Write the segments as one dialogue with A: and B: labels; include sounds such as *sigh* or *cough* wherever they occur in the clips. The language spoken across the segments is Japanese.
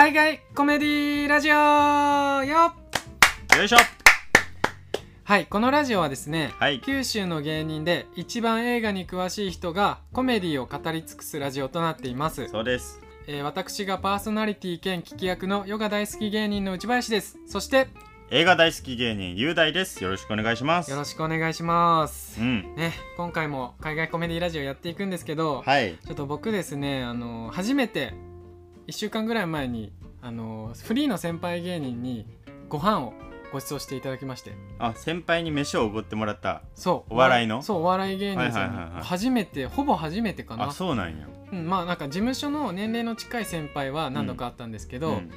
A: 海外コメディラジオ。よ
B: よいしょ。
A: はいこのラジオはですね、
B: はい。
A: 九州の芸人で一番映画に詳しい人がコメディを語り尽くすラジオとなっています、
B: そうです。
A: えー私がパーソナリティ兼聞き役のヨガ大好き芸人の内林です。そして
B: 映画大好き芸人雄大です。よろしくお願いします。
A: よろしくお願いします。
B: うん。
A: ね今回も海外コメディラジオやっていくんですけど、
B: はい。
A: ちょっと僕ですねあの初めて1週間ぐらい前にあのフリーの先輩芸人にご飯をご馳走していただきまして。
B: あ先輩に飯をおごってもらった
A: そう。
B: お笑いの？
A: そうお笑い芸人さんに
B: はいはい
A: 初めてほぼ初めてかな。
B: あそうなんや。
A: うん、まあなんか事務所の年齢の近い先輩は何度かあったんですけど、
B: うん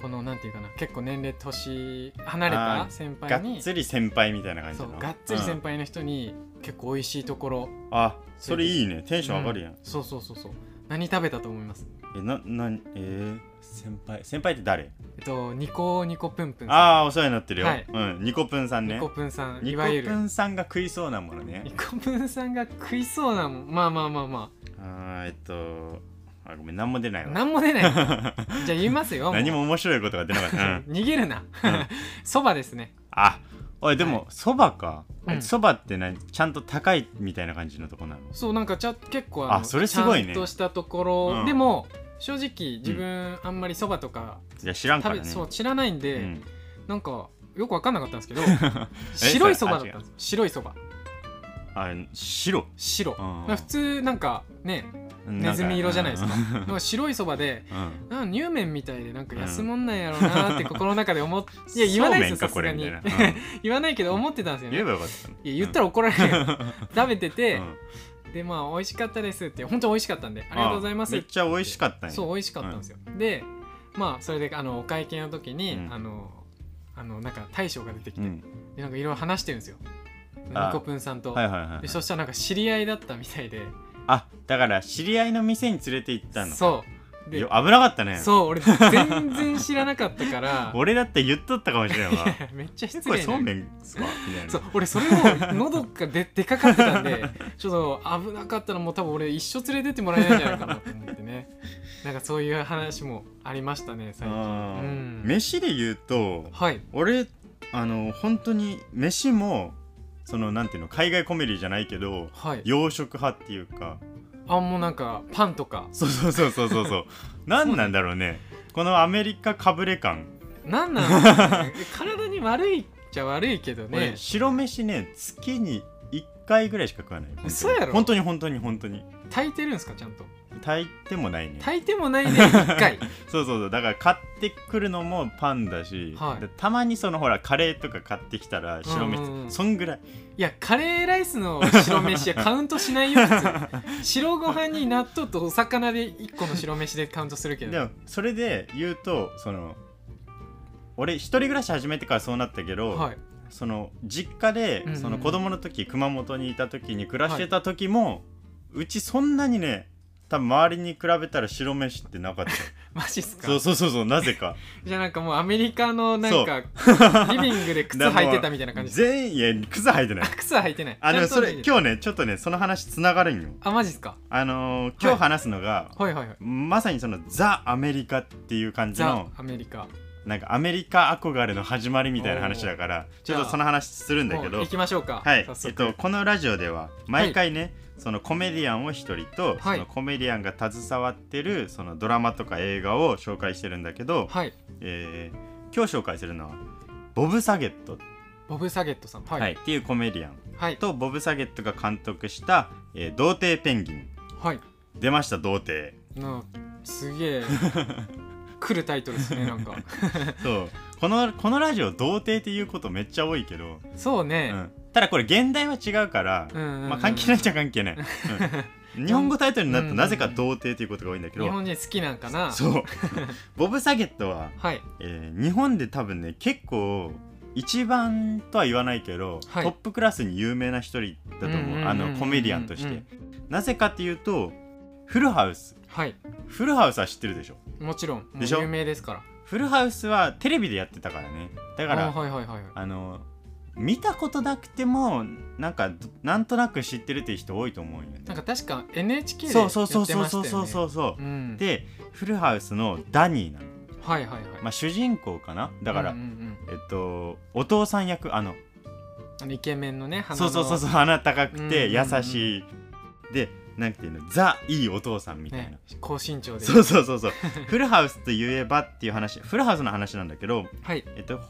A: このなんていうかな結構年齢年離れた先輩に
B: つり先輩みたいな感じの？
A: そうがっつり先
B: うん
A: 輩の人に結構美味しいところ。
B: あそれいいね。テンション上がるやん、
A: うそうそうそうそう。何食べたと思います？
B: えななえー、先輩。先輩って誰？
A: えっとニコニコプンプンさん。
B: ああお世話になってるよ、
A: はい。
B: うんニコプンさんね。
A: ニコプンさん
B: ニコ
A: いわゆる。
B: プンさんが食いそうなものね。
A: ニコプンさんが食いそうなもん。まあまあまあま
B: あ。ーえっとあごめん何も出ない
A: あ
B: わ。
A: 何も出ない。*laughs* じゃあ言いますよ
B: 何も面白いことが出なかった、うん。*laughs*
A: 逃げるな。
B: うん。
A: そばですね。
B: あおいでもそば、か。
A: うん。
B: そば、って何？ちゃんと高いみたいな感じのとこなの？
A: そうなんかちゃ結構の
B: あそれすごいね。
A: ちゃんとしたところ、
B: うん。
A: でも正直自分あんまりそばとか
B: いや知らんか
A: 食べ、
B: らね
A: そう知らないんで、
B: うん。
A: なんかよく分かんなかったんですけど *laughs*
B: え
A: 白いそばだったんです白いそば。
B: あ白。
A: 白、
B: うん
A: まあ普通なんかねネズミ色じゃないですか。
B: うん。
A: なんか白いそばで
B: うん。
A: なん。か乳麺みたいでなんか安もんなんやろうなって心の中で思って、*laughs* いや言わないですよ
B: そう
A: さすがに。
B: めんかこれみたいな。*laughs*
A: 言わないけど思ってたんですよね。
B: 言えばよかった。の
A: いや言ったら怒られる。よ、食べてて、
B: うん
A: でまあ美味しかったですって本当美味しかったんでありがとうございます。
B: めっちゃ美味しかったんや。
A: そう美味しかったんですよ、でまあそれであのお会計の時に、
B: うん。
A: あのあのなんか大将が出てきて、
B: うん。
A: でなんかいろいろ話してるんですよ。ニ
B: あ。
A: コプンさんと、
B: はいはいはい
A: でそしたらなんか知り合いだったみたいで。
B: あだから知り合いの店に連れて行ったの
A: そう
B: 危なかったね。
A: そう俺全然知らなかったから。*laughs*
B: 俺だって言っとったかもしれんわ。
A: めっちゃ失
B: これ
A: 礼な
B: そうめんっすわみたいな。
A: そう俺それを喉がででかかってたんで *laughs* ちょっと危なかったらもう多分俺一生連れてってもらえないんじゃないかなと思ってね。なんかそういう話もありましたね最近。うん。
B: 飯で言うと
A: はい。
B: 俺あの本当に飯もそのなんていうの海外コメディじゃないけど
A: はい。
B: 洋食派っていうか
A: あもうなんかパンとか。
B: そうそうそうそうそう。そう何なんだろうね。このアメリカかぶれ感。
A: なんなんですかね。*laughs* 体に悪いっちゃ悪いけどね。
B: 俺白飯ね月に1回ぐらいしか食わない。本当に
A: 嘘やろ？
B: 本当に本当に本当に。
A: 炊いてるんですかちゃんと？
B: 炊いてもないね。
A: 炊いてもない *laughs* で1回。
B: そうそうそう。だから買ってくるのもパンだし、
A: はい。
B: でたまにそのほらカレーとか買ってきたら白飯、
A: うんうん。うん
B: そんぐらい。
A: いやカレーライスの白飯はカウントしないよ *laughs* 白ご飯に納豆とお魚で1個の白飯でカウントするけど。
B: でもそれで言うとその俺一人暮らし始めてからそうなったけど、
A: はい。
B: その実家で、
A: うんうん
B: その子供の時熊本にいた時に暮らしてた時も、うちそんなにね多分周りに比べたら白飯ってなかった。*laughs*
A: マジっすか？
B: そうそうそうそうなぜか。*laughs*
A: じゃあなんかもうアメリカのなんかリビングで靴履いてたみたいな感じ
B: 全員いや *laughs* 靴履いてない。
A: あ靴は履いてない。
B: あのそ
A: ちゃんと脱いで
B: れ今日ねちょっとねその話つながるんよ。
A: あマジっすか？
B: あのー今日話すのが、
A: はい。はいはい
B: まさにそのザ・アメリカっていう感じ
A: ザ
B: の・
A: アメリカ。
B: なんかアメリカ憧れの始まりみたいな話だからちょっとその話するんだけど。
A: 行きましょうか。
B: はい。えっと、このラジオでは毎回ね、そのコメディアンを一人と、
A: はい。
B: そのコメディアンが携わってるそのドラマとか映画を紹介してるんだけど、
A: はい。
B: えー今日紹介するのはボブ・サゲット、
A: ボブ・サゲットさん。は
B: はい。いっていうコメディアン。
A: はい。
B: とボブ・サゲットが監督した「えー童貞ペンギン。
A: はい」
B: 出ました童貞。
A: なすげえ。*laughs* 来るタイトルですねなんか。
B: そう。このこのラジオ童貞っていうことめっちゃ多いけど、
A: そうね。
B: うん、ただこれ現代は違うから、
A: うんうんうん。
B: まあ、関係ないっちゃ関係ない、うん。*laughs* 日本語タイトルになると
A: うん
B: なぜか童貞っていうことが多いんだけど、
A: 日本人好きなんかな？
B: そう。*laughs* ボブ・サゲットは、
A: はい。
B: えー日本で多分ね結構一番とは言わないけど、
A: はい。
B: トップクラスに有名な一人だと
A: う。んうんうんうん
B: 思うあのコメディアンとして、
A: うん。
B: なぜかっていうとフルハウス。
A: はい。
B: フルハウスは知ってるでしょ？
A: もちろん。
B: でしょ？
A: 有名ですから。
B: フルハウスはテレビでやってたからね。だから
A: あはいはいはいはい。
B: あの見たことなくてもなんかどなんとなく知ってるっていう人多いと思うよね。
A: なんか確か NHK でやって
B: そうそうそう
A: ましたよね。
B: そうそうそうそう。そう
A: うん。
B: でフルハウスのダニーなの。
A: はいはいはい。
B: まあ、主人公かな？だから、
A: うんうんうん。
B: えっとお父さん役あの
A: あのイケメンのね鼻の。
B: そうそうそうそう鼻高くて
A: うんうんうん
B: 優しい、でなんていうの？ザいいお父さんみたいな、
A: ね高身長で。
B: そうそうそうそう。フルハウスといえばっていう話フルハウスの話なんだけど
A: はい。
B: えっと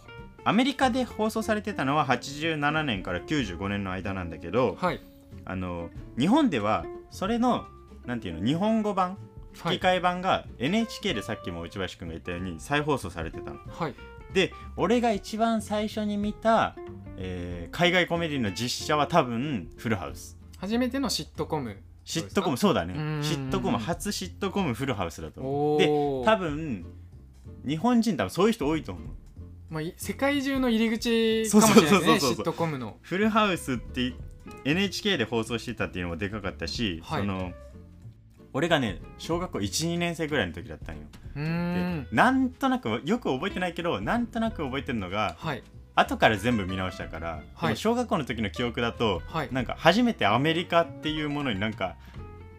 B: アメリカで放送されてたのは87年から95年の間なんだけど
A: はい。
B: あの日本ではそれのなんていうの日本語版
A: はい。
B: 吹き替え版が NHK でさっきも内林くんが言ったように再放送されてたの。
A: はい。
B: で俺が一番最初に見た、えー海外コメディの実写は多分フルハウス。
A: 初めてのシットコム。
B: シットコムそうだね。シットコム初シットコムフルハウスだと思う。
A: お
B: で
A: お
B: 多分日本人多分そういう人多いと思う
A: まあ、い世界中の入り口かもしれないットコムの。
B: フルハウスって NHK で放送してたっていうのもでかかったし、
A: はい。
B: その俺がね小学校12年生ぐらいの時だったんよ。
A: ん。
B: なんとなくよく覚えてないけどなんとなく覚えてるのが
A: はい。
B: 後から全部見直したから、
A: はい。
B: 小学校の時の記憶だと、
A: はい。
B: なんか初めてアメリカっていうものになんか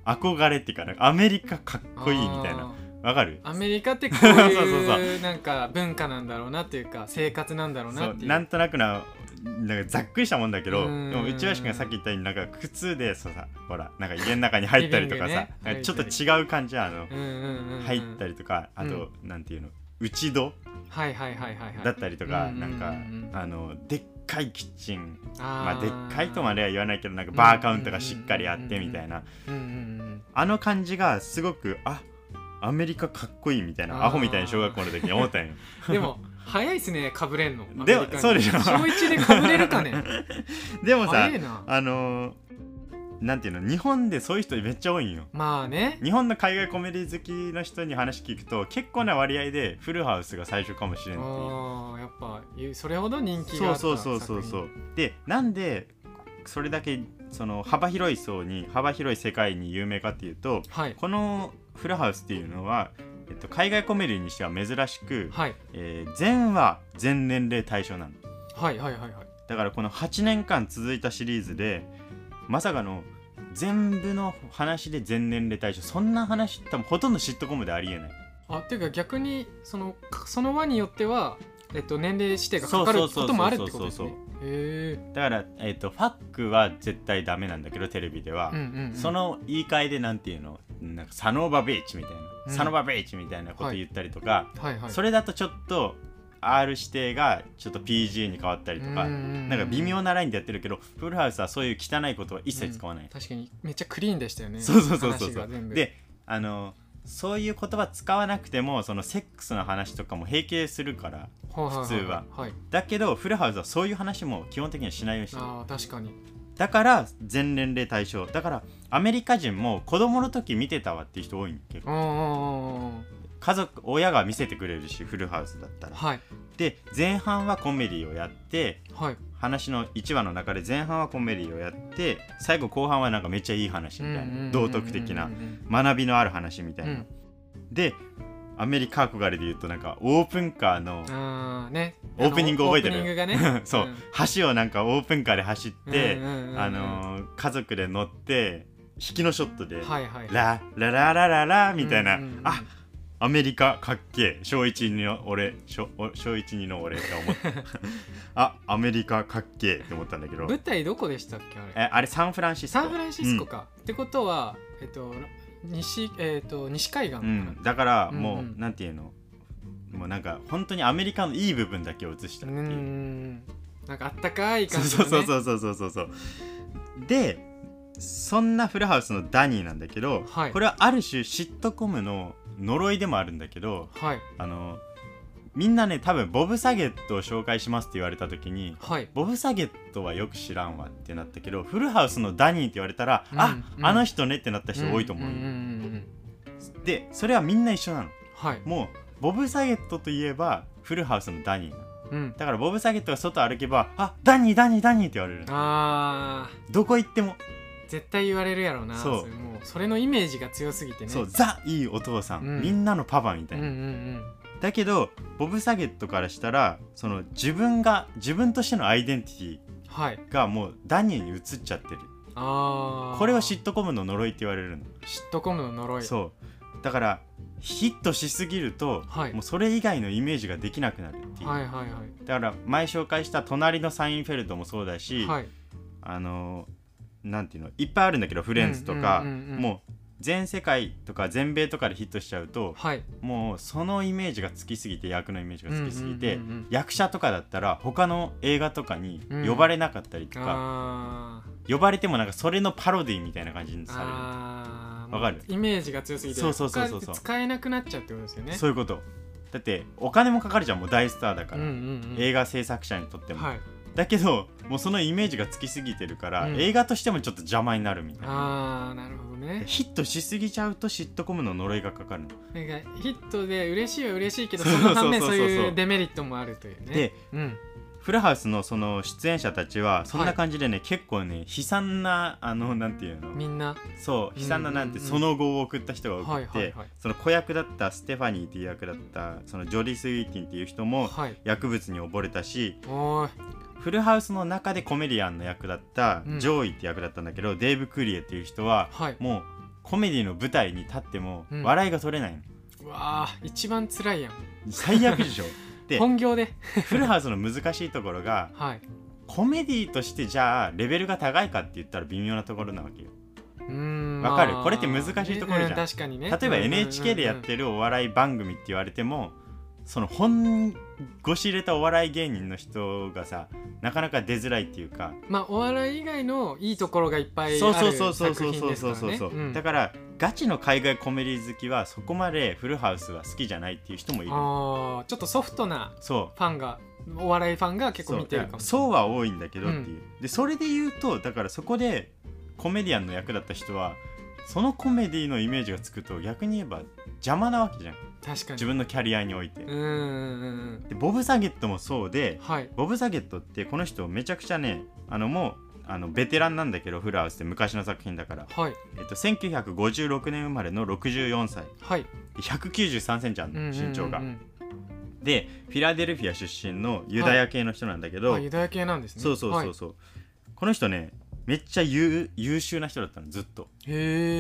B: 憧れっていうかアメリカかっこいいみたいなわかる？
A: アメリカってこういう *laughs*
B: そうそうそう。
A: なんか文化なんだろうなっていうか生活なんだろうなっていう。
B: なんとなくななんかざっくりしたもんだけどで
A: うん。
B: も内橋君がさっき言ったようになんか靴でそうさほらなんか家の中に入ったりとかさ、
A: ね。
B: ちょっと違う感じあの、
A: うんうんうんうん
B: 入ったりとかあと、なんていうの内戸
A: はいはいはいはいはい。
B: だったりとか、
A: うんうんうん
B: なん。かあのでっかいキッチン。
A: あ
B: まあでっかいとまでは言わないけどなんかバーカウントがしっかりあってみたいな。
A: うんうんうん。
B: あの感じがすごくあアメリカかっこいいみたいなアホみたいな小学校の時に思ったんよ。
A: う *laughs* んでも早いっすねかぶれんの。
B: で
A: アメリカに。
B: そうでしょ。
A: 小一でかぶれるかね。*laughs*
B: でもさあのーなんていうの日本でそういう人めっちゃ多いんよ。
A: まあね。
B: 日本の海外コメディ好きの人に話聞くと結構な割合でフルハウスが最初かもしれんっていう。
A: あーやっぱそれほど人気があった
B: そうそうそうそうそう。でなんでそれだけその幅広い層に幅広い世界に有名かっていうと
A: はい。
B: このフルハウスっていうのは、えっと、海外コメディにしては珍しく、
A: はい。
B: えー全話全年齢対象なの。
A: はいはいはいはい。
B: だからこの8年間続いたシリーズでまさかの全部の話で全年齢対象そんな話多分ほとんどシットコムでありえない。
A: あっていうか逆にそのかその輪によっては、えっと、年齢指定がかかることもあるってことですね。へえ
B: だから、えっとファックは絶対ダメなんだけどテレビでは、
A: うんうんうん。
B: その言い換えでなんていうの？なんかサノーバビーチみたいな、
A: うん。
B: サノバビーチみたいなこと言ったりとか、
A: はい。はい
B: それだとちょっと R 指定がちょっと PG に変わったりとか、
A: な
B: なんか微妙なラインでやってるけどフルハウスはそういう汚いことは一切使わない、
A: 確かにめっちゃクリーンでしたよね。
B: そうそうそうそうであのそういう言葉使わなくてもそのセックスの話とかも平気するから
A: 普
B: 普通は
A: はい。
B: だけどフルハウスはそういう話も基本的にはしないようにしてる。
A: あー確かに
B: だから全年齢対象。だからアメリカ人も子供の時見てたわっていう人多いん結構家族親が見せてくれるしフルハウスだったら。
A: はい。
B: で前半はコメディをやって
A: はい。
B: 話の1話の中で前半はコメディをやって最後後半はなんかめっちゃいい話みたいな。道徳的な学びのある話みたいな、
A: うん
B: でアメリカ憧れで言うとなんかオープンカーのオープニング覚えてる？
A: ね。*laughs*
B: そう、橋をなんかオープンカーで走って、
A: うんうんうんうん。
B: あのー家族で乗って引きのショットで、
A: はいはい。
B: ララララララみたいな、
A: うんうんうん。
B: あアメリカかっけえ小一の俺小お小一二の俺って思った。*laughs* あアメリカかっけえって思ったんだけど。
A: 舞台どこでしたっけあれ？
B: えあれサンフランシスコ。
A: サンフランシスコか、ってことはえっと西えっと西海岸か
B: うん、だからもう、
A: うん。うん
B: なんていうの？もうなんか本当にアメリカのいい部分だけを映した
A: う
B: っていう、
A: ん。なんかあったかい
B: そう
A: 感じの、ね、
B: そうそうそうそうそうそう。でそんなフルハウスのダニーなんだけど、
A: はい。
B: これはある種シットコムの呪いでもあるんだけど
A: はい。
B: あのみんなね多分ボブ・サゲットを紹介しますって言われた時に
A: はい。
B: ボブ・サゲットはよく知らんわってなったけどフルハウスのダニーって言われたら、
A: うん
B: あ、
A: うん。
B: あの人ねってなった人多いと思う,、でそれはみんな一緒なの。
A: はい。
B: もうボブ・サゲットといえばフルハウスのダニー
A: うん。
B: だからボブ・サゲットが外歩けばあダニーダニーダニーって言われるの。
A: あ
B: どこ行っても、
A: ー絶対言われるやろうな。
B: そう。
A: れもうそれのイメージが強すぎてね。
B: そうザいいお父さん、
A: うん。
B: みんなのパパみたいな、
A: うんうんうん
B: だけどボブ・サゲットからしたらその自分が自分としてのアイデンティティ
A: はい。
B: がもうダニーに移っちゃってる。
A: ああ
B: これはシットコムの呪いって言われるの。
A: シットコムの呪い。
B: そう。だからヒットしすぎると、
A: はい。
B: もうそれ以外のイメージができなくなるっていう、
A: はいはいはい。
B: だから前紹介した隣のサインフェルトもそうだし、
A: はい。
B: あのなんていうのいっぱいあるんだけどフレンズとか、もう全世界とか全米とかでヒットしちゃうと
A: はい。
B: もうそのイメージがつきすぎて役のイメージがつきすぎて、
A: うんうんうんうん。
B: 役者とかだったら他の映画とかに
A: うん
B: 呼ばれなかったりとか、
A: あー。
B: 呼ばれてもなんかそれのパロディみたいな感じにされる。わかる？
A: イメージが強すぎて
B: そうそうそうそう
A: 使えなくなっちゃうってことですよね。
B: そういうこと。だってお金もかかるじゃんもう大スターだから、
A: うんうんうん。
B: 映画制作者にとっても、
A: はい。
B: だけどもうそのイメージがつきすぎてるから、
A: うん。
B: 映画としてもちょっと邪魔になるみたいな。
A: ああなるほどね。
B: ヒットしすぎちゃうとシットコムの呪いがかかるの。
A: なんかヒットで嬉しいは嬉しいけど
B: そ
A: の反面
B: そう
A: いうデメリットもあるというね。
B: で
A: うん。
B: フルハウスのその出演者たちはそんな感じでね、結構ね悲惨なあのなんていうの？
A: みんな。
B: そう悲惨ななんてその後を送った人が多くて、
A: はいはいはい。
B: その子役だったステファニーっていう役だったそのジョリー・スウィーティンっていう人も
A: はい。
B: 薬物に溺れたし
A: おー。い
B: フルハウスの中でコメディアンの役だった
A: うん。
B: ジョーイって役だったんだけど、デーブ・クリエっていう人は
A: はい。
B: もうコメディの舞台に立っても
A: うん。
B: 笑いが取れないの、
A: うわー一番辛いやん。
B: 最悪でしょ。*laughs* で
A: 本業で。
B: フルハウスの難しいところが
A: はい。
B: コメディとしてじゃあレベルが高いかって言ったら微妙なところなわけよ。
A: うーん
B: わかる？
A: まあ。
B: これって難しいところじゃん。
A: ね確かにね。
B: 例えば NHK でやってるお笑い番組って言われてもその本腰入れたお笑い芸人の人がさなかなか出づらいっていうか。
A: まあお笑い以外のいいところがいっぱいある
B: そうそうそうそう
A: 作品
B: そうそう
A: ですからね。
B: そうそう、
A: うん。
B: だからガチの海外コメディ好きはそこまでフルハウスは好きじゃないっていう人もいる。
A: あーちょっとソフトな
B: そ
A: ファンがお笑いファンが
B: う
A: 結構見てるかも。
B: そう。は多いんだけどっていう、でそれで言うとだからそこでコメディアンの役だった人はそのコメディのイメージがつくと逆に言えば邪魔なわけじゃん
A: 確かに。
B: 自分のキャリアにおいて、
A: うんうんうんうん。
B: でボブ・サゲットもそうで
A: はい。
B: ボブ・サゲットってこの人めちゃくちゃねあのもうあのベテランなんだけどフルハウスって昔の作品だから、
A: はい。
B: えっと、1956年生まれの64歳。
A: はい。
B: で193センチあるの
A: うんうん
B: 身長が、でフィラデルフィア出身のユダヤ系の人なんだけど、
A: あユダヤ系なんですね。
B: そうそうそうそう、この人ねめっちゃ優優秀な人だったのずっと。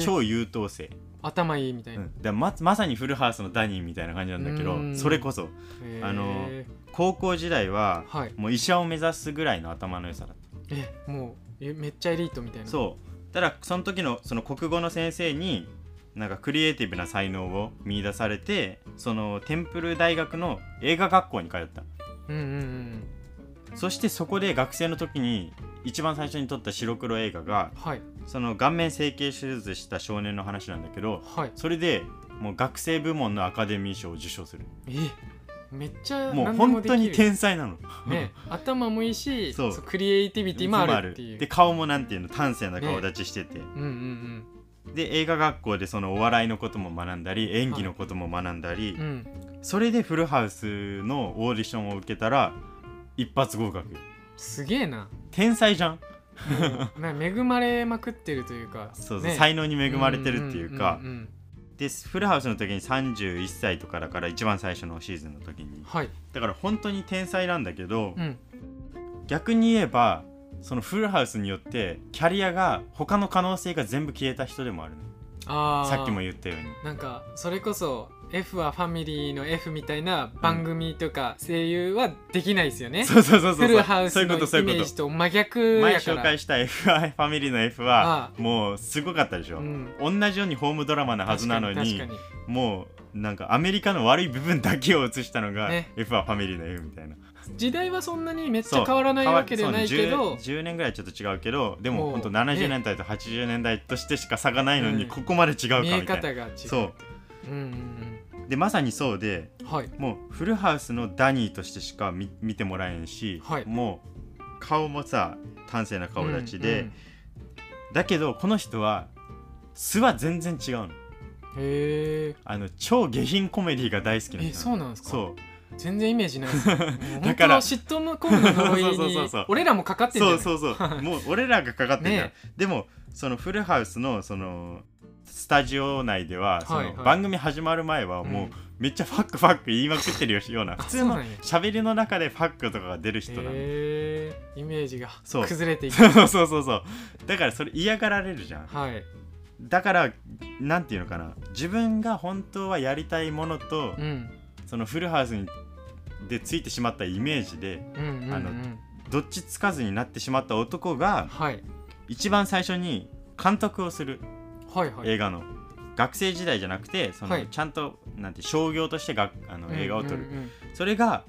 B: 超優等生、
A: 頭いいみたいな、
B: うん、だままさにフルハウスのダニーみたいな感じなんだけど
A: うん。
B: それこそあの高校時代は
A: はい。
B: もう医者を目指すぐらいの頭の良さだった。
A: えもうえめっちゃエリートみたいな。
B: そう。ただその時のその国語の先生になんかクリエイティブな才能を見出されてそのテンプル大学の映画学校に通った。
A: うんうんうん
B: そしてそこで学生の時に一番最初に撮った白黒映画が
A: はい。
B: その顔面整形手術した少年の話なんだけど
A: はい。
B: それでもう学生部門のアカデミー賞を受賞する。
A: えめっちゃ
B: もう本当に天才なの。
A: ね *laughs* 頭もいいし
B: そう。
A: クリエイティビティもあるっていう。
B: で顔もなんていうの端正な顔立ちしてて、
A: うんうん
B: で映画学校でそのお笑いのことも学んだり演技のことも学んだり、
A: うんうん。
B: それでフルハウスのオーディションを受けたら一発合格。
A: すげえな。
B: 天才じゃん。
A: 恵まれまくってるというか。
B: そうそう、
A: ね。
B: 才能に恵まれてるっていうか、
A: んんん
B: でフルハウスの時に31歳とかだから一番最初のシーズンの時に。
A: はい。
B: だから本当に天才なんだけど、
A: うん。
B: 逆に言えばそのフルハウスによってキャリアが他の可能性が全部消えた人でもあるの
A: あー。
B: さっきも言ったように。
A: なんかそれこそ F はファミリーの F みたいな番組とか声優はできないですよね、
B: そうそうそうそう
A: フルハウス
B: そういう
A: のイ
B: ことそういうこと。
A: メージと真逆
B: 前
A: やから。
B: 紹介した FI ファミリーの F は
A: あ
B: もうすごかったでしょ、
A: うん。
B: 同じようにホームドラマなはずなのにもうなんかアメリカの悪い部分だけを映したのが、
A: ね。
B: F はファミリーの F みたいな。
A: に時代はそんなにめっちゃ変わらないわけではないけど。
B: そうね 10, 10年ぐらいちょっと違うけどで
A: も
B: 本当70
A: ね
B: 年代と80年代としてしか差がないのに、
A: うん。
B: ここまで違うかみ
A: 見
B: たいな。
A: え方が違う。
B: そ
A: う。んうん
B: うでまさにそうで
A: うんはい。
B: もうフルハウスのダニーとしてしか見見てもらえんし、
A: はい。
B: もう顔もさ端正な顔立ちで、
A: うんうん
B: だけどこの人は素は全然違うの。
A: へえ。
B: あの超下品コメディが大好きな人
A: えそうなんですか？
B: そう。
A: 全然イメージない。*laughs*
B: だから
A: 嫉妬のコムの呪い
B: そうそう
A: に
B: そうそう。
A: 俺らもかかってんじゃない？
B: そうそうそう。もう俺らがかかってる *laughs*
A: ね
B: でもそのフルハウスのそのスタジオ内ではその番組始まる前はもう
A: うん。
B: めっちゃファックファック言いまくってるような
A: あ *laughs*
B: 普通の喋りの中でファックとかが出る人なの。
A: へえイメージが崩れていく。*laughs*
B: そうそうそうそう。だからそれ嫌がられるじゃん。
A: はい。
B: だからなんていうのかな。自分が本当はやりたいものと、
A: うん。
B: そのフルハウスにでついてしまったイメージで
A: うんうんうん。
B: あのどっちつかずになってしまった男が
A: はい。
B: 一番最初に監督をする
A: はいはい。
B: 映画の、学生時代じゃなくてその、
A: はい。
B: ちゃんとなんて商業としてがあの映画を撮る、
A: うんうんうん。
B: それが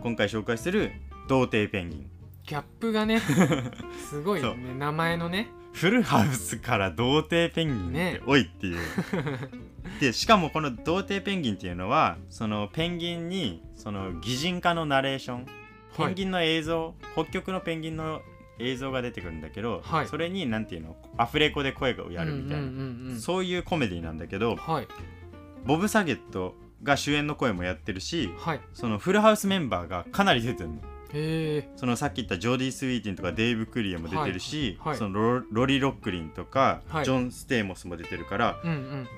B: 今回紹介する「童貞ペンギン。
A: ギャップがね *laughs* すごい
B: そう。
A: ね名前のね」
B: フルハウスから童貞ペンギンって、
A: ね。
B: おいっていう。*laughs* でしかもこの童貞ペンギンっていうのはそのペンギンにその擬人化のナレーション。ペンギンの映像、北極のペンギンの映像が出てくるんだけど、
A: はい。
B: それになんていうのアフレコで声をやるみたいな、そういうコメディなんだけど
A: はい。
B: ボブ・サゲットが主演の声もやってるし
A: はい。
B: そのフルハウスメンバーがかなり出てるの。そのさっき言ったジョーディ・スウィーティンとかデイブ・クリアも出てるし、そのロロリ・ロックリンとか、
A: はい。
B: ジョン・ステイモスも出てるから
A: うんうん。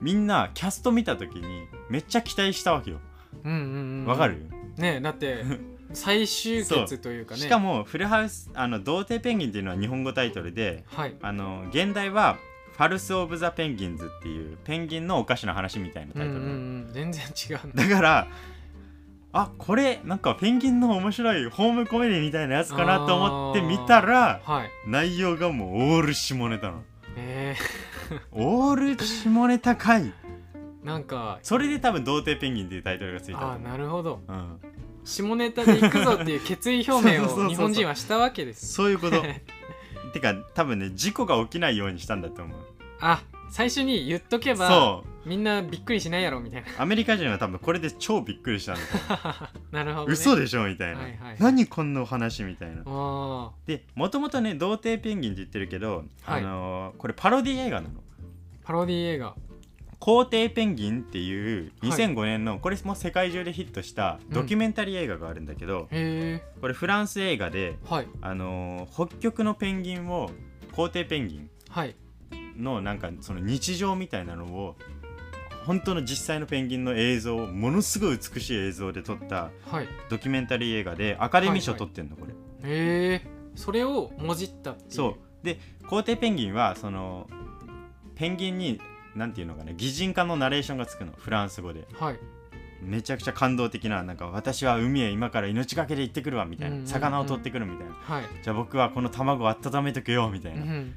B: みんなキャスト見た時にめっちゃ期待したわけよ。
A: うんうんうん
B: わかる、
A: ねだって *laughs* 最終決というかね。
B: しかもフルハウスあの童貞ペンギンっていうのは日本語タイトルで
A: はい。
B: あの現代はファルス・オブ・ザ・ペンギンズっていうペンギンのおかしな話みたいなタイトル、
A: うん全然違うんだ
B: だからあこれなんかペンギンの面白いホームコメディみたいなやつかなと思って見たら
A: はい。
B: 内容がもうオール下ネタなの。
A: え。
B: オール下ネタかい。
A: ー、なんか
B: それで多分童貞ペンギンっていうタイトルがついた
A: ああなるほど。
B: うん、
A: 下ネタで行くぞっていう決意表明を日本人はしたわけです。
B: そういうこと。*laughs* てか多分ね事故が起きないようにしたんだと思う。
A: あ最初に言っとけば
B: そう。
A: みんなびっくりしないやろみたいな。
B: アメリカ人は多分これで超びっくりしたんだと思 *laughs*
A: なるほど、
B: う
A: ね、
B: 嘘でしょみたいな、
A: はいはい
B: 何こんなお話みたいな。
A: あ
B: でもともとね童貞ペンギンって言ってるけど、
A: はい。
B: あのーこれパロディ映画なの。
A: ーパロディ映画
B: 皇帝ペンギンっていう
A: はい。
B: 2005年の、これも世界中でヒットしたドキュメンタリー映画があるんだけど、
A: へえ
B: これフランス映画で、
A: はい。
B: あのー北極のペンギンを皇帝ペンギン
A: はい。
B: のなんかその日常みたいなのを本当の実際のペンギンの映像をものすごい美しい映像で撮った
A: はい。
B: ドキュメンタリー映画でアカデミー賞取ってんのこれ、
A: へえそれをもじったっていう。
B: そう。で皇帝ペンギンはそのペンギンになんていうのかな擬人化のナレーションがつくのフランス語で。
A: はい。
B: めちゃくちゃ感動的ななんか私は海へ今から命がけで行ってくるわみたいな、
A: うんうんうん。
B: 魚を取ってくるみたいな。
A: はい。
B: じゃあ僕はこの卵を温めとくよみたいうな、
A: ん。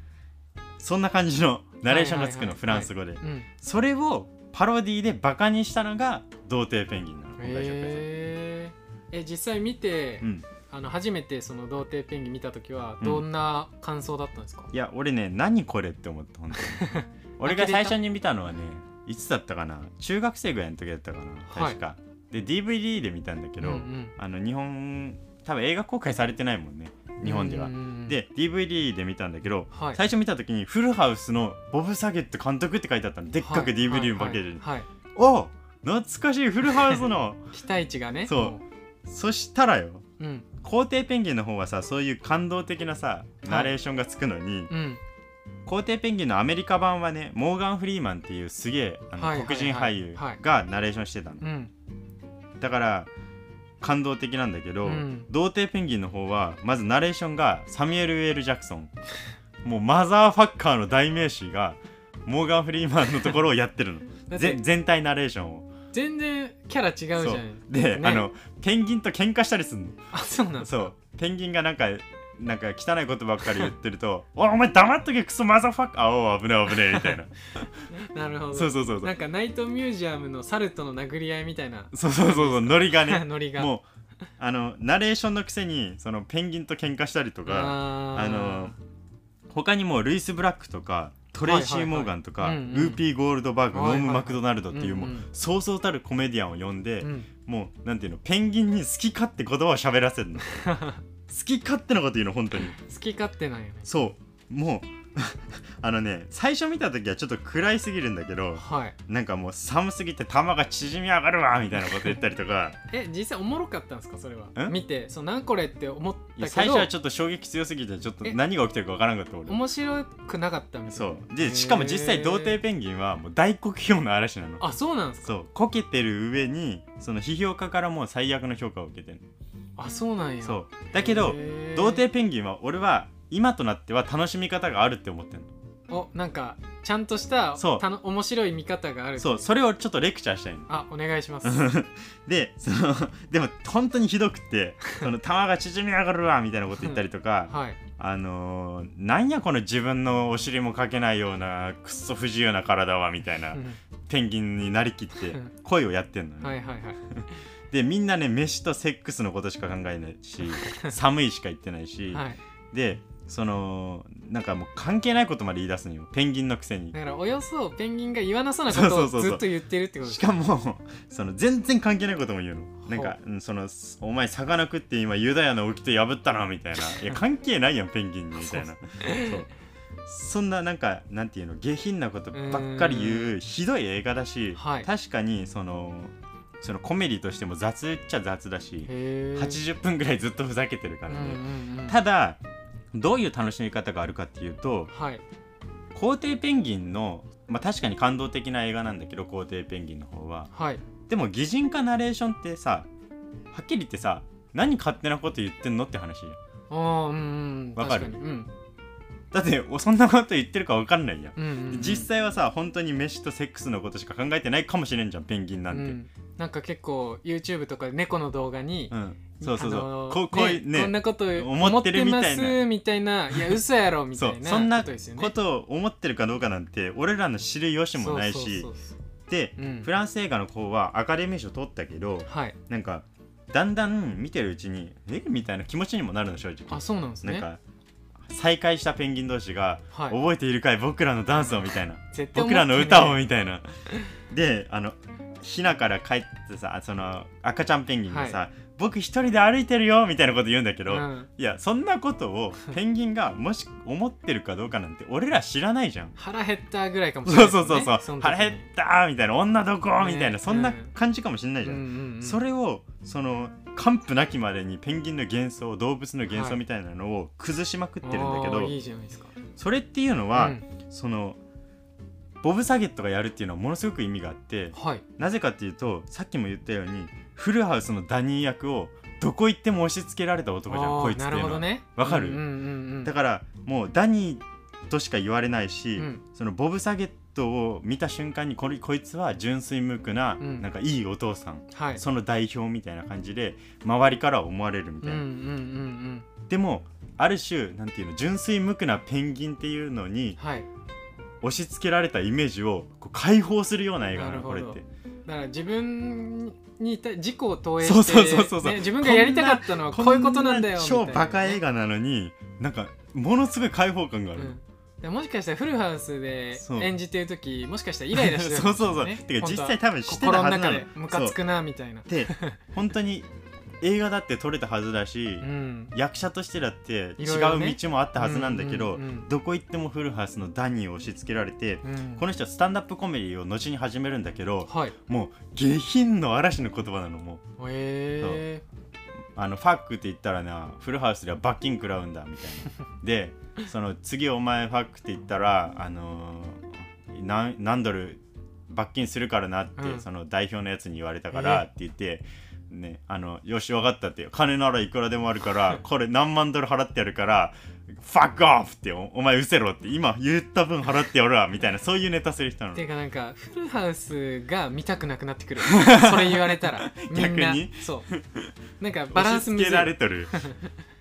B: そんな感じのナレーションがつくの、フランス語で、
A: うん。
B: それをパロディでバカにしたのが童貞ペンギンなの
A: ええ実際見て、
B: うん。
A: あの初めてその童貞ペンギン見た時は
B: うん。
A: どんな感想だったんですか、
B: いや俺ね何これって思った本当に *laughs* 俺が最初に見たのはねいつだったかな？中学生ぐらいの時だったかな確か、で DVD で見たんだけど、
A: うんうん。
B: あの日本多分映画公開されてないもんね日本では、で DVD で見たんだけど、
A: はい。
B: 最初見た時にフルハウスのボブ・サゲット監督って書いてあったの。でっかく DVD のパッケージに、
A: はい。はい。はい。
B: お懐かしいフルハウスの *laughs*
A: 期待値がね *laughs*
B: そう。そしたらよ
A: ううん。
B: 皇帝ペンギンの方はさそういう感動的なさナレーションがつくのに、
A: うん
B: 皇帝ペンギンのアメリカ版はねモーガン・フリーマンっていうすげえあの、
A: はいはいはい。
B: 黒人俳優がナレーションしてたの、
A: うん。
B: だから感動的なんだけど、
A: うん。
B: 童貞ペンギンの方はまずナレーションがサミュエル・ウェル・ジャクソン。もうマザーファッカーの代名詞がモーガン・フリーマンのところをやってるの。
A: だって
B: ぜ全体ナレーションを。
A: 全然キャラ違うじゃ
B: そ
A: ん
B: で、
A: ね。
B: あのペンギンと喧嘩したりするの。
A: あそうなんです
B: そう。ペンギンがなんかなんか汚いことばっかり言ってると「*laughs* おいお前黙っとけクソマザーファッカーあおう危ねえ危ねえ」みたいな。*laughs*
A: なるほど。
B: そうそうそうそう。
A: なんかナイトミュージアムのサルとの殴り合いみたいな。
B: そうそうそうそうノリがね。*laughs*
A: ノリが。
B: もうあのナレーションのくせにそのペンギンと喧嘩したりとか
A: あー。
B: あの他にもルイス・ブラックとかトレイシー・モーガンとか、ウーピー・ゴールドバーグ、ノーム・マクドナルドっていうもう、そうそうたるコメディアンを呼んで、
A: うん。
B: もうなんていうのペンギンに好き勝手言葉を喋らせるの好き勝手なこと言うの本当に。
A: 好き勝手なんよね。
B: そう。もう *laughs* あのね最初見た時はちょっと暗いすぎるんだけど
A: はい。
B: なんかもう寒すぎて玉が縮み上がるわみたいなこと言ったりとか。*laughs*
A: え実際おもろかったんですかそれは？
B: ん
A: 見てそうなんこれって思ったけど。
B: 最初はちょっと衝撃強すぎてちょっと
A: え？
B: 何が起きてるかわからんかった俺。
A: 面白くなかったみたいな
B: そう。でしかも実際童貞ペンギンはもう大酷評の嵐なの。
A: あそうなんですか？
B: そう。こけてる上にその批評家からも最悪の評価を受けてる
A: あそうなんや。
B: そう。だけど童貞ペンギンは俺は今となっては楽しみ方があるって思ってるの。
A: おなんかちゃんとした
B: そう。
A: たの面白い見方がある
B: そうそれをちょっとレクチャーしたいの。
A: あお願いします。*laughs*
B: でそのでも本当にひどくてその玉が縮み上がるわみたいなこと言ったりとか *laughs*
A: はい。
B: あのーなんやこの自分のお尻もかけないようなくっそ不自由な体はみたいな
A: うん。
B: ペンギンになりきって
A: うん。
B: 声をやってんのね、
A: はいはいはい
B: でみんなね飯とセックスのことしか考えないし *laughs* 寒いしか言ってないし、
A: はい。
B: でそのなんかもう関係ないことまで言い出すのよ。ペンギンのくせに。
A: だからおよそペンギンが言わなそうなことをずっと言ってるってこと
B: しかもその全然関係ないことも言うの。なんかそのお前魚食って今ユダヤの掟破ったなみたいな。*laughs* いや関係ないやんペンギンにみたいな。そうそんななんかなんていうの下品なことばっかり言うひどい映画だし、
A: はい。
B: 確かにそのそのコメディとしても雑っちゃ雑だし
A: へえ
B: 80分ぐらいずっとふざけてるからね、
A: うんうんうん。
B: ただどういう楽しみ方があるかっていうと
A: はい。
B: 皇帝ペンギンの、まあ、確かに感動的な映画なんだけど皇帝ペンギンの方は。
A: はい。
B: でも擬人化ナレーションってさはっきり言ってさ何勝手なこと言ってんのって話じゃん。
A: ああうんうん。
B: わかる？
A: うん
B: だっておそんなこと言ってるか分かんないやん、
A: うんうんうん。
B: 実際はさ本当に飯とセックスのことしか考えてないかもしれんじゃんペンギンなんて、
A: うんなんか結構 YouTube とかで猫の動画に、
B: うん。そうそうそう、
A: あのー
B: こうこういうね
A: こんなこと
B: 思ってるみたいな。
A: みたいな。いや嘘やろみた
B: そ
A: いうな
B: そんな
A: こと
B: を思ってるかどうかなんて俺らの知る由もないし。で、
A: うん。
B: フランス映画の方はアカデミー賞取ったけど
A: はい。
B: なんかだんだん見てるうちにえ？みたいな気持ちにもなるの正直。
A: あそうなんですね。
B: なんか再会したペンギン同士が「
A: はい。
B: 覚えているかい僕らのダンスを」みたいな。僕らの歌をみたいな。であのヒナから帰ってさその赤ちゃんペンギンがさ、僕一人で歩いてるよみたいなこと言うんだけど、
A: うん。
B: いやそんなことを *laughs* ペンギンがもし思ってるかどうかなんて俺ら知らないじゃん。
A: 腹減ったぐらいかもしれ
B: そ
A: ないね
B: うそうそうそう。
A: の時に。
B: 腹減ったーみたいな女どこみたいな、
A: ね
B: そんな感じかもしんないじゃん、
A: うんうんうん。
B: それをその完膚なきまでにペンギンの幻想動物の幻
A: はい
B: 想みたいなのを崩しまくってるんだけど、
A: あーいいじゃないですか。
B: それっていうのは、
A: うん。
B: そのボブ・サゲットがやるっていうのはものすごく意味があって
A: はい。
B: なぜかっていうとさっきも言ったようにフルハウスのダニー役をどこ行っても押し付けられた男じゃんこいつっていうのは、
A: ね。
B: わかる？
A: うんうんうんうん。
B: だからもうダニーとしか言われないし、
A: うん。
B: そのボブ・サゲットを見た瞬間にこれこいつは純粋無垢な、
A: うん。
B: なんかいいお父さん、
A: はい。
B: その代表みたいな感じで周りからは思われるみたいな、
A: うんうんうんうん
B: でもある種なんていうの純粋無垢なペンギンっていうのに
A: はい。
B: 押し付けられたイメージをこう解放するような映画なのこれって
A: だから自分に対自己を投影して
B: そうそうそうそう
A: ね自分がやりたかったのはこういうことなんだよ
B: 超バカ映画なのになんかものすごい解放感がある、
A: うん。でもしかしたらフルハウスで演じてる時もしかしたらイライラしてる *laughs*
B: そうそうそう、
A: ね
B: てか実際多分してたはずなの
A: 中でムカつくなみたいな。
B: で本当に映画だって撮れたはずだし、
A: うん。
B: 役者としてだって違う道もあったはずなんだけど、どこ行ってもフルハウスのダニーを押し付けられて、
A: うん。
B: この人はスタンダップコメディを後に始めるんだけど
A: はい。
B: もう下品の嵐の言葉なのもう。あのファックって言ったらなフルハウスでは罰金食らうんだみたいな。*laughs* でその次お前ファックって言ったらあのー何何ドル罰金するからなって、
A: うん。
B: その代表のやつに言われたからって言って、ね、あのよし分かったって金ならいくらでもあるから *laughs* これ何万ドル払ってやるからファックオフっておお前うせろって今言った分払ってやるわみたいなそういうネタする人なの。
A: ていうかなんかフルハウスが見たくなくなってくる。*laughs* それ言われたら。みんな。
B: 逆に？
A: そう。*laughs* なんかバランスむずい。
B: 押し付けられとる。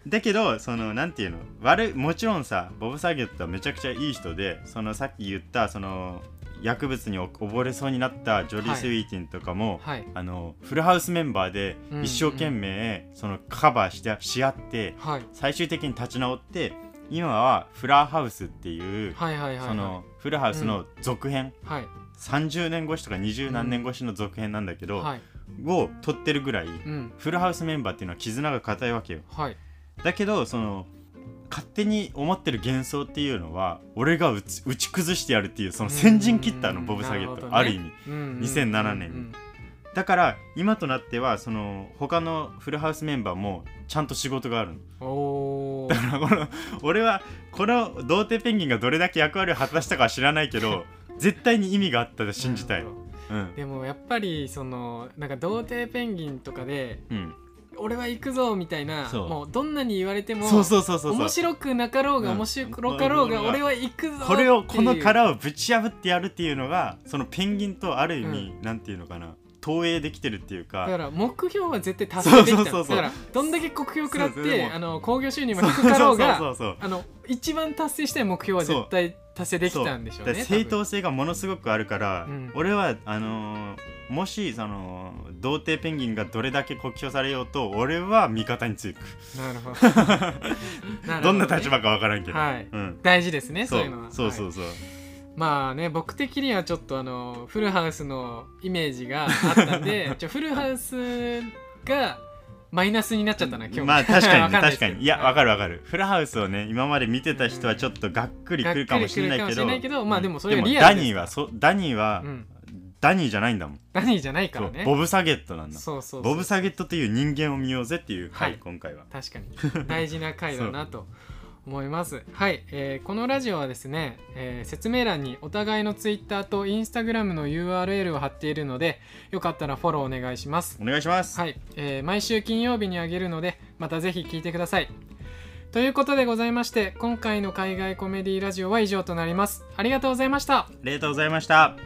B: だけどそのなんていうの？悪いもちろんさボブ・サゲットはめちゃくちゃいい人でそのさっき言ったその薬物に溺れそうになったジョリー・
A: はい
B: スウィーティンとかも、
A: はい。
B: あのフルハウスメンバーで
A: うん
B: 一生懸命そのカバーしてし合って
A: はい。
B: 最終的に立ち直って今はフラーハウスっていう
A: はいはいはいはい。
B: そのフルハウスの続編。
A: はい。
B: 30年越しとか20何年越しの続編なんだけど
A: はい。
B: を撮ってるぐらい
A: うん。
B: フルハウスメンバーっていうのは絆が固いわけよ。
A: はい。
B: だけどその勝手に思ってる幻想っていうのは俺が打ち打ち崩してやるっていうその先陣切ったの
A: うん
B: ボブ・サゲット、
A: ね。
B: ある意味。
A: うんうん
B: 2007年に。だから今となってはその他のフルハウスメンバーもちゃんと仕事があるの。だからこの俺はこの童貞ペンギンがどれだけ役割を果たしたかは知らないけど *laughs* 絶対に意味があったと信じたい。うん。
A: でもやっぱりそのなんか童貞ペンギンとかで
B: うん
A: 俺は行くぞみたいな
B: そう。
A: もうどんなに言われても
B: そうそうそうそうそう。
A: 面白くなかろうが
B: うん。
A: 面白かろうが
B: うん。
A: 俺は行くぞ
B: これをこの殻をぶち破ってやるっていうのがそのペンギンとある意味、なんていうのかな投影できてるっていうか。
A: だから目標は絶対達成できた。
B: そ
A: だからどんだけ国標食らってあの興行収入も低かろうが
B: そうそう
A: あの一番達成したい目標は絶対達成できたんでしょうね
B: 正当性がものすごくあるから、
A: うん。
B: 俺はあのーもしその童貞ペンギンがどれだけ酷評されようと俺は味方につく。
A: なるほど。*laughs* ど
B: んな立場かわからんけど、
A: はい。
B: うん、
A: 大事ですね
B: そ
A: そうういうのは。はい
B: そうそうそう、
A: まあね僕的にはちょっとあのフルハウスのイメージがあったんで *laughs* ちょフルハウスがマイナスになっちゃったな今日。
B: まあ確かに *laughs*
A: わんないですけど。
B: 確かに。いや
A: は
B: わかるわかる。フルハウスをね今まで見てた人はちょっとがっくりくるかもしれないけど
A: がっくりくるかもしれないけどまあでもそれ
B: でも
A: がリアル
B: ダニーはそダニーは、
A: うん。
B: ダニーじゃないんだもん。
A: ダニーじゃないからね。
B: ボブ・サゲットなんだ。
A: そうそうそう。
B: ボブ・サゲットという人間を見ようぜっていう回、
A: はい。
B: 今回は。
A: 確かに。大事な回だなと *laughs* 思います。はい、えーこのラジオはですね、えー説明欄にお互いの Twitter と Instagram の URL を貼っているのでよかったらフォローお願いします。
B: お願いします、
A: はい、えー毎週金曜日にあげるのでまたぜひ聞いてください。ということでございまして今回の海外コメディラジオは以上となります。ありがとうございました。
B: ありがとうございました